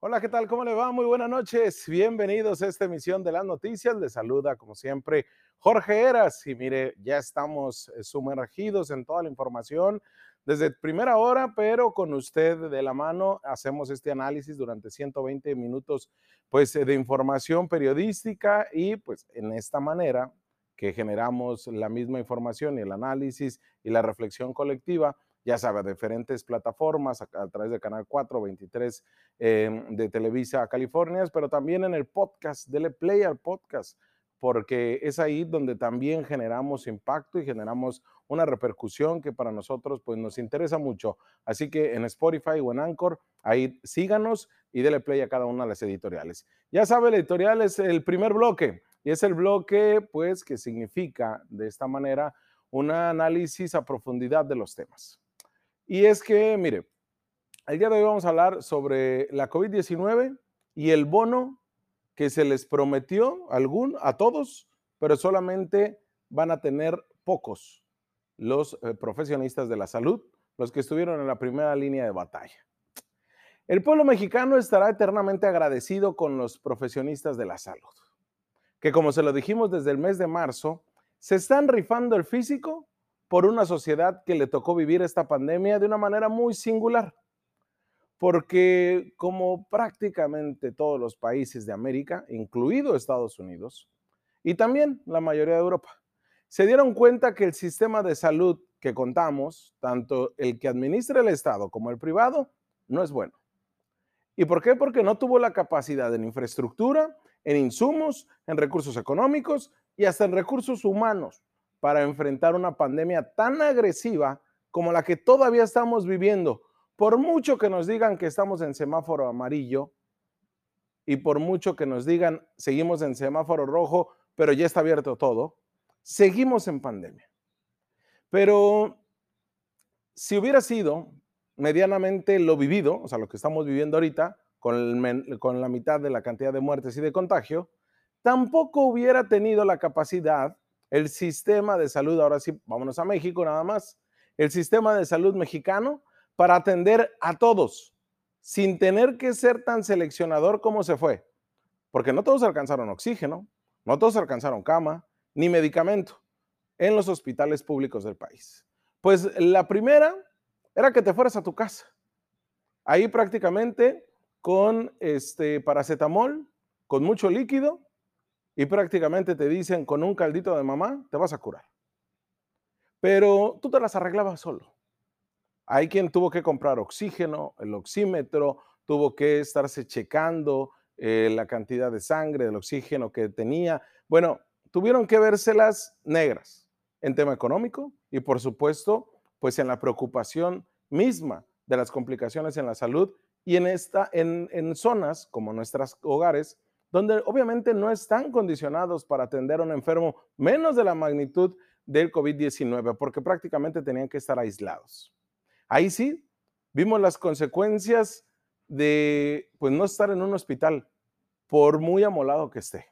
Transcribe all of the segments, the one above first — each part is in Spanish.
Hola, ¿qué tal? ¿Cómo le va? Muy buenas noches. Bienvenidos a esta emisión de las noticias. Les saluda, como siempre, Jorge Eras. Y mire, ya estamos eh, sumergidos en toda la información desde primera hora, pero con usted de la mano hacemos este análisis durante 120 minutos pues de información periodística y pues en esta manera que generamos la misma información y el análisis y la reflexión colectiva, ya sabe, diferentes plataformas a, través de Canal 4, 23 em, de Televisa California, pero también en el podcast, dele play al podcast, porque es ahí donde también generamos impacto y generamos una repercusión que para nosotros pues nos interesa mucho. Así que en Spotify o en Anchor, ahí síganos y dele play a cada una de las editoriales. Ya sabe, el editorial es el primer bloque y es el bloque pues que significa de esta manera un análisis a profundidad de los temas. Y es que, mire, el día de hoy vamos a hablar sobre la COVID-19 y el bono que se les prometió a todos, pero solamente van a tener pocos los eh, profesionistas de la salud, los que estuvieron en la primera línea de batalla. El pueblo mexicano estará eternamente agradecido con los profesionistas de la salud, que como se lo dijimos desde el mes de marzo, se están rifando el físico por una sociedad que le tocó vivir esta pandemia de una manera muy singular. Porque como prácticamente todos los países de América, incluido Estados Unidos, y también la mayoría de Europa, se dieron cuenta que el sistema de salud que contamos, tanto el que administra el Estado como el privado, no es bueno. ¿Y por qué? Porque no tuvo la capacidad en infraestructura, en insumos, en recursos económicos y hasta en recursos humanos para enfrentar una pandemia tan agresiva como la que todavía estamos viviendo. Por mucho que nos digan que estamos en semáforo amarillo y por mucho que nos digan seguimos en semáforo rojo, pero ya está abierto todo, seguimos en pandemia. Pero si hubiera sido medianamente lo vivido, o sea, lo que estamos viviendo ahorita, con, con la mitad de la cantidad de muertes y de contagio, tampoco hubiera tenido la capacidad el sistema de salud, ahora sí, vámonos a México nada más, el sistema de salud mexicano para atender a todos, sin tener que ser tan seleccionador como se fue, porque no todos alcanzaron oxígeno, no todos alcanzaron cama, ni medicamento en los hospitales públicos del país. Pues la primera era que te fueras a tu casa. Ahí prácticamente con este paracetamol, con mucho líquido, y prácticamente te dicen con un caldito de mamá te vas a curar. Pero tú te las arreglabas solo. Hay quien tuvo que comprar oxígeno, el oxímetro, tuvo que estarse checando eh, la cantidad de sangre, del oxígeno que tenía. Bueno, tuvieron que vérselas negras en tema económico y por supuesto, pues en la preocupación misma de las complicaciones en la salud y en, esta, en, en zonas como nuestros hogares donde obviamente no están condicionados para atender a un enfermo menos de la magnitud del COVID-19, porque prácticamente tenían que estar aislados. Ahí sí, vimos las consecuencias de pues no estar en un hospital, por muy amolado que esté.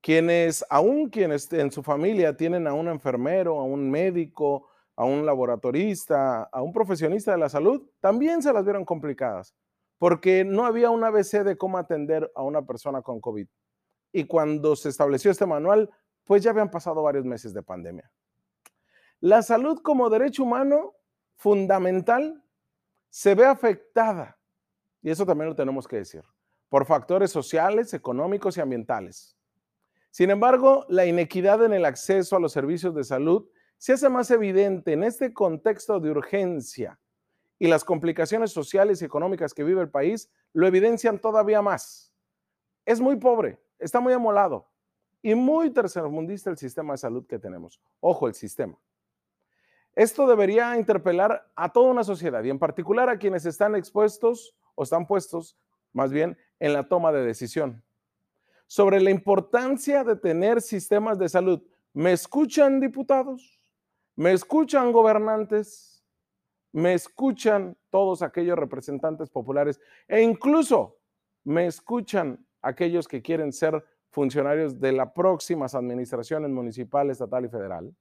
Quienes, aún quienes en su familia tienen a un enfermero, a un médico, a un laboratorista, a un profesionista de la salud, también se las vieron complicadas porque no había un ABC de cómo atender a una persona con COVID. Y cuando se estableció este manual, pues ya habían pasado varios meses de pandemia. La salud como derecho humano fundamental se ve afectada, y eso también lo tenemos que decir, por factores sociales, económicos y ambientales. Sin embargo, la inequidad en el acceso a los servicios de salud se hace más evidente en este contexto de urgencia y las complicaciones sociales y económicas que vive el país lo evidencian todavía más. Es muy pobre, está muy amolado y muy tercermundista el sistema de salud que tenemos. Ojo, el sistema. Esto debería interpelar a toda una sociedad y en particular a quienes están expuestos o están puestos más bien en la toma de decisión sobre la importancia de tener sistemas de salud. ¿Me escuchan diputados? ¿Me escuchan gobernantes? Me escuchan todos aquellos representantes populares e incluso me escuchan aquellos que quieren ser funcionarios de las próximas administraciones municipal, estatal y federal,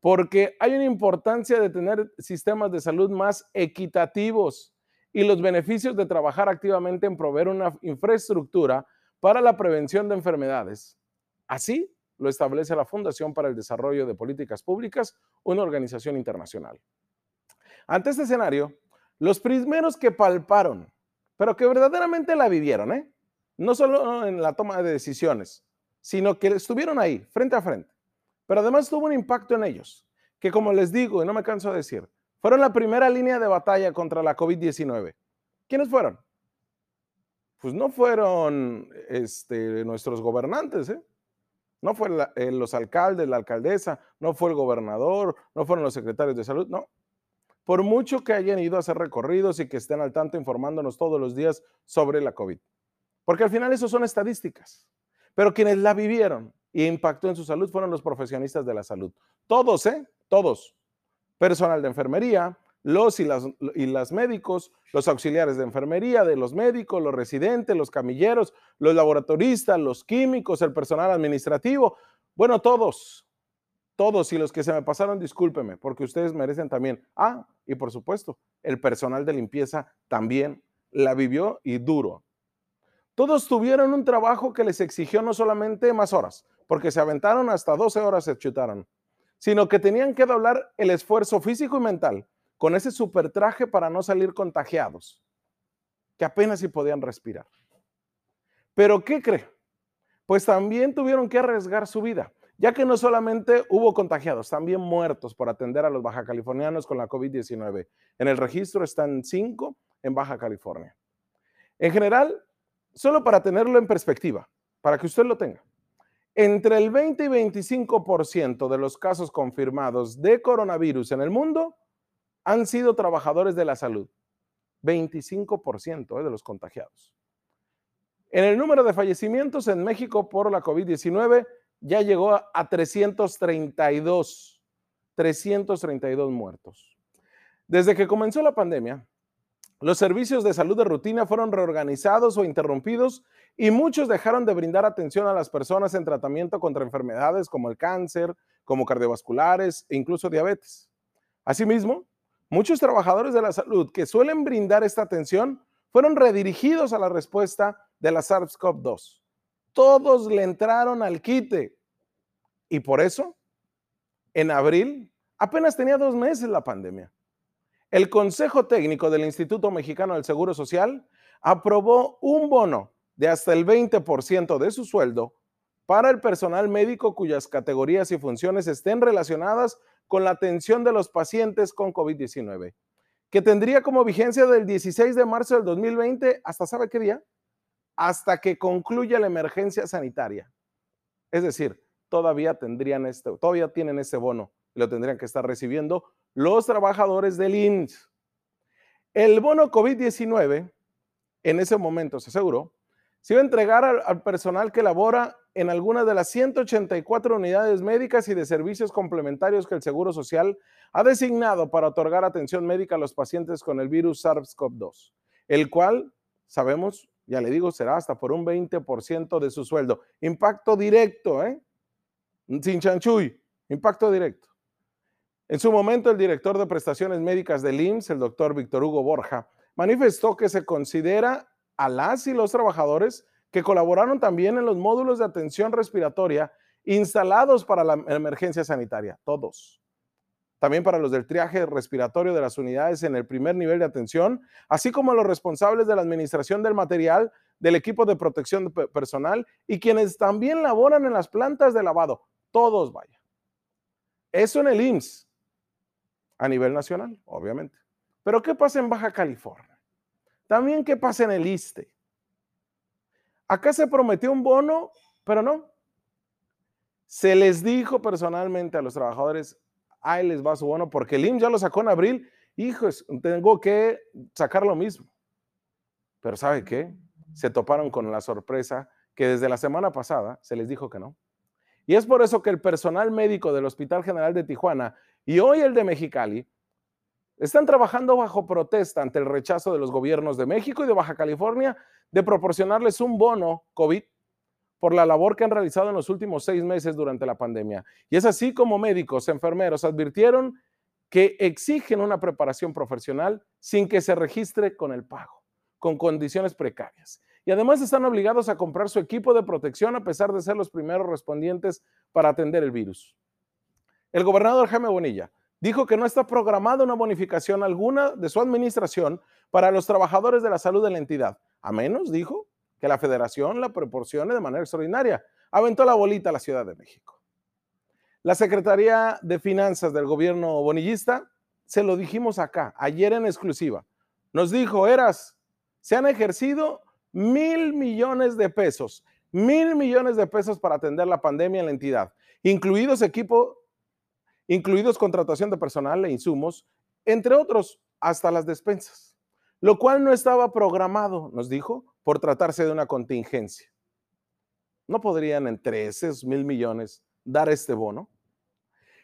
porque hay una importancia de tener sistemas de salud más equitativos, y los beneficios de trabajar activamente en proveer una infraestructura para la prevención de enfermedades. Así lo establece la Fundación para el Desarrollo de Políticas Públicas, una organización internacional. Ante este escenario, los primeros que palparon, pero que verdaderamente la vivieron, ¿eh? no solo en la toma de decisiones, sino que estuvieron ahí, frente a frente, pero además tuvo un impacto en ellos, que como les digo y no me canso de decir, fueron la primera línea de batalla contra la COVID-19. ¿Quiénes fueron? Pues no fueron este, nuestros gobernantes, ¿eh? No fueron eh, los alcaldes, la alcaldesa, no fue el gobernador, no fueron los secretarios de salud, no. Por mucho que hayan ido a hacer recorridos y que estén al tanto informándonos todos los días sobre la COVID. Porque al final eso son estadísticas. Pero quienes la vivieron y impactó en su salud fueron los profesionistas de la salud. Todos, ¿eh? Todos. Personal de enfermería, los y las, y las médicos, los auxiliares de enfermería, de los médicos, los residentes, los camilleros, los laboratoristas, los químicos, el personal administrativo. Bueno, todos, todos y los que se me pasaron, discúlpeme, porque ustedes merecen también. Ah, y por supuesto, el personal de limpieza también la vivió y duro. Todos tuvieron un trabajo que les exigió no solamente más horas, porque se aventaron hasta 12 horas, se chutaron, sino que tenían que doblar el esfuerzo físico y mental con ese super traje para no salir contagiados, que apenas si podían respirar. Pero ¿qué cree? Pues también tuvieron que arriesgar su vida, ya que no solamente hubo contagiados, también muertos por atender a los baja californianos con la COVID-19. En el registro están cinco en Baja California. En general, solo para tenerlo en perspectiva, para que usted lo tenga, entre el 20 y 25% de los casos confirmados de coronavirus en el mundo han sido trabajadores de la salud. 25% eh, de los contagiados. En el número de fallecimientos en México por la COVID-19 ya llegó a 332, 332 muertos. Desde que comenzó la pandemia, los servicios de salud de rutina fueron reorganizados o interrumpidos y muchos dejaron de brindar atención a las personas en tratamiento contra enfermedades como el cáncer, como cardiovasculares e incluso diabetes. Asimismo, Muchos trabajadores de la salud que suelen brindar esta atención fueron redirigidos a la respuesta de la SARS-CoV-2. Todos le entraron al quite. Y por eso, en abril, apenas tenía dos meses la pandemia. El Consejo Técnico del Instituto Mexicano del Seguro Social aprobó un bono de hasta el 20% de su sueldo para el personal médico cuyas categorías y funciones estén relacionadas con la atención de los pacientes con COVID-19, que tendría como vigencia del 16 de marzo del 2020 hasta sabe qué día? Hasta que concluya la emergencia sanitaria. Es decir, todavía tendrían este, todavía tienen ese bono y lo tendrían que estar recibiendo los trabajadores del INS. El bono COVID-19 en ese momento se aseguró se iba a entregar al, personal que labora en alguna de las 184 unidades médicas y de servicios complementarios que el Seguro Social ha designado para otorgar atención médica a los pacientes con el virus SARS-CoV-2, el cual, sabemos, ya le digo, será hasta por un 20% de su sueldo. Impacto directo, ¿eh? Sin chanchuy, impacto directo. En su momento, el director de prestaciones médicas del IMSS, el doctor Víctor Hugo Borja, manifestó que se considera a las y los trabajadores que colaboraron también en los módulos de atención respiratoria instalados para la emergencia sanitaria, todos. También para los del triaje respiratorio de las unidades en el primer nivel de atención, así como los responsables de la administración del material del equipo de protección personal y quienes también laboran en las plantas de lavado. Todos, vaya. Eso en el IMSS, a nivel nacional, obviamente. Pero ¿qué pasa en Baja California? También qué pasa en el ISTE. Acá se prometió un bono, pero no. Se les dijo personalmente a los trabajadores, ahí les va su bono, porque el IMSS ya lo sacó en abril. Hijos, tengo que sacar lo mismo. Pero ¿sabe qué? Se toparon con la sorpresa que desde la semana pasada se les dijo que no. Y es por eso que el personal médico del Hospital General de Tijuana y hoy el de Mexicali están trabajando bajo protesta ante el rechazo de los gobiernos de México y de Baja California de proporcionarles un bono COVID por la labor que han realizado en los últimos seis meses durante la pandemia. Y es así como médicos, enfermeros advirtieron que exigen una preparación profesional sin que se registre con el pago, con condiciones precarias. Y además están obligados a comprar su equipo de protección a pesar de ser los primeros respondientes para atender el virus. El gobernador Jaime Bonilla dijo que no está programada una bonificación alguna de su administración para los trabajadores de la salud de la entidad, a menos, dijo, que la federación la proporcione de manera extraordinaria. Aventó la bolita a la Ciudad de México. La Secretaría de Finanzas del gobierno bonillista, se lo dijimos acá, ayer en exclusiva, nos dijo, Eras, se han ejercido mil millones de pesos, mil millones de pesos para atender la pandemia en la entidad, incluidos equipo, incluidos contratación de personal e insumos, entre otros, hasta las despensas, lo cual no estaba programado, nos dijo, por tratarse de una contingencia. ¿No podrían entre esos mil millones dar este bono?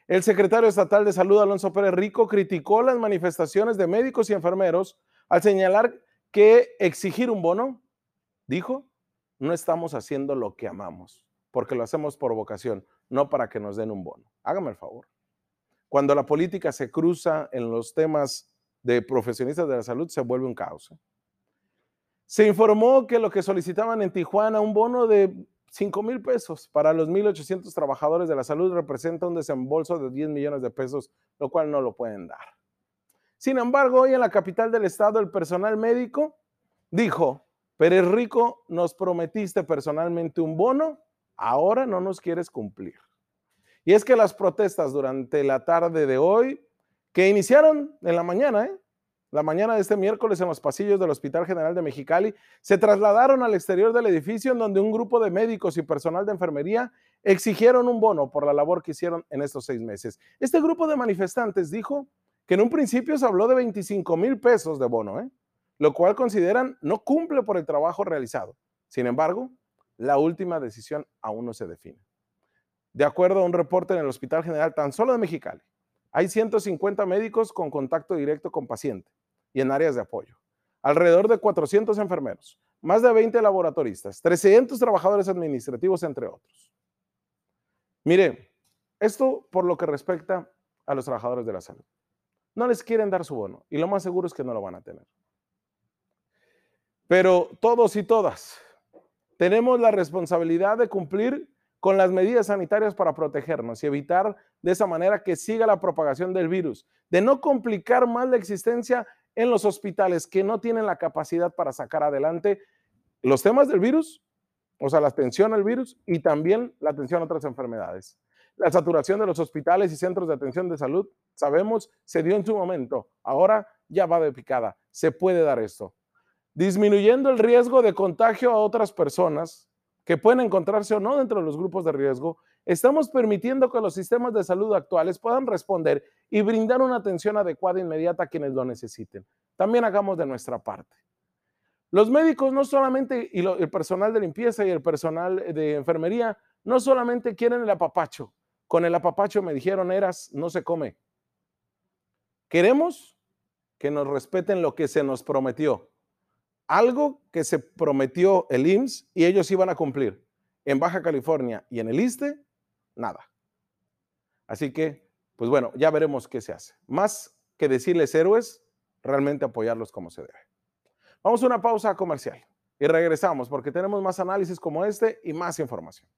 El secretario estatal de Salud, Alonso Pérez Rico, criticó las manifestaciones de médicos y enfermeros al señalar que exigir un bono, dijo, no estamos haciendo lo que amamos, porque lo hacemos por vocación, no para que nos den un bono. Hágame el favor. Cuando la política se cruza en los temas de profesionistas de la salud, se vuelve un caos. ¿eh? Se informó que lo que solicitaban en Tijuana, un bono de 5 mil pesos para los 1.800 trabajadores de la salud representa un desembolso de 10 millones de pesos, lo cual no lo pueden dar. Sin embargo, hoy en la capital del estado, el personal médico dijo, Pérez Rico, nos prometiste personalmente un bono, ahora no nos quieres cumplir. Y es que las protestas durante la tarde de hoy, que iniciaron en la mañana, ¿eh? La mañana de este miércoles en los pasillos del Hospital General de Mexicali, se trasladaron al exterior del edificio en donde un grupo de médicos y personal de enfermería exigieron un bono por la labor que hicieron en estos seis meses. Este grupo de manifestantes dijo que en un principio se habló de 25 mil pesos de bono, ¿eh? lo cual consideran no cumple por el trabajo realizado. Sin embargo, la última decisión aún no se define. De acuerdo a un reporte en el Hospital General tan solo de Mexicali, hay 150 médicos con contacto directo con paciente y en áreas de apoyo. Alrededor de 400 enfermeros, más de 20 laboratoristas, 300 trabajadores administrativos, entre otros. Mire, esto por lo que respecta a los trabajadores de la salud. No les quieren dar su bono y lo más seguro es que no lo van a tener. Pero todos y todas tenemos la responsabilidad de cumplir con las medidas sanitarias para protegernos y evitar de esa manera que siga la propagación del virus, de no complicar más la existencia en los hospitales que no tienen la capacidad para sacar adelante los temas del virus, o sea, la atención al virus y también la atención a otras enfermedades. La saturación de los hospitales y centros de atención de salud, sabemos, se dio en su momento. Ahora ya va de picada. Se puede dar esto. Disminuyendo el riesgo de contagio a otras personas que pueden encontrarse o no dentro de los grupos de riesgo, estamos permitiendo que los sistemas de salud actuales puedan responder y brindar una atención adecuada e inmediata a quienes lo necesiten. También hagamos de nuestra parte. Los médicos no solamente, y el personal de limpieza y el personal de enfermería, no solamente quieren el apapacho. Con el apapacho me dijeron, eras, no se come. Queremos que nos respeten lo que se nos prometió algo que se prometió el IMSS y ellos iban a cumplir. En Baja California y en el ISTE, nada. Así que, pues bueno, ya veremos qué se hace. Más que decirles héroes, realmente apoyarlos como se debe. Vamos a una pausa comercial y regresamos porque tenemos más análisis como este y más información.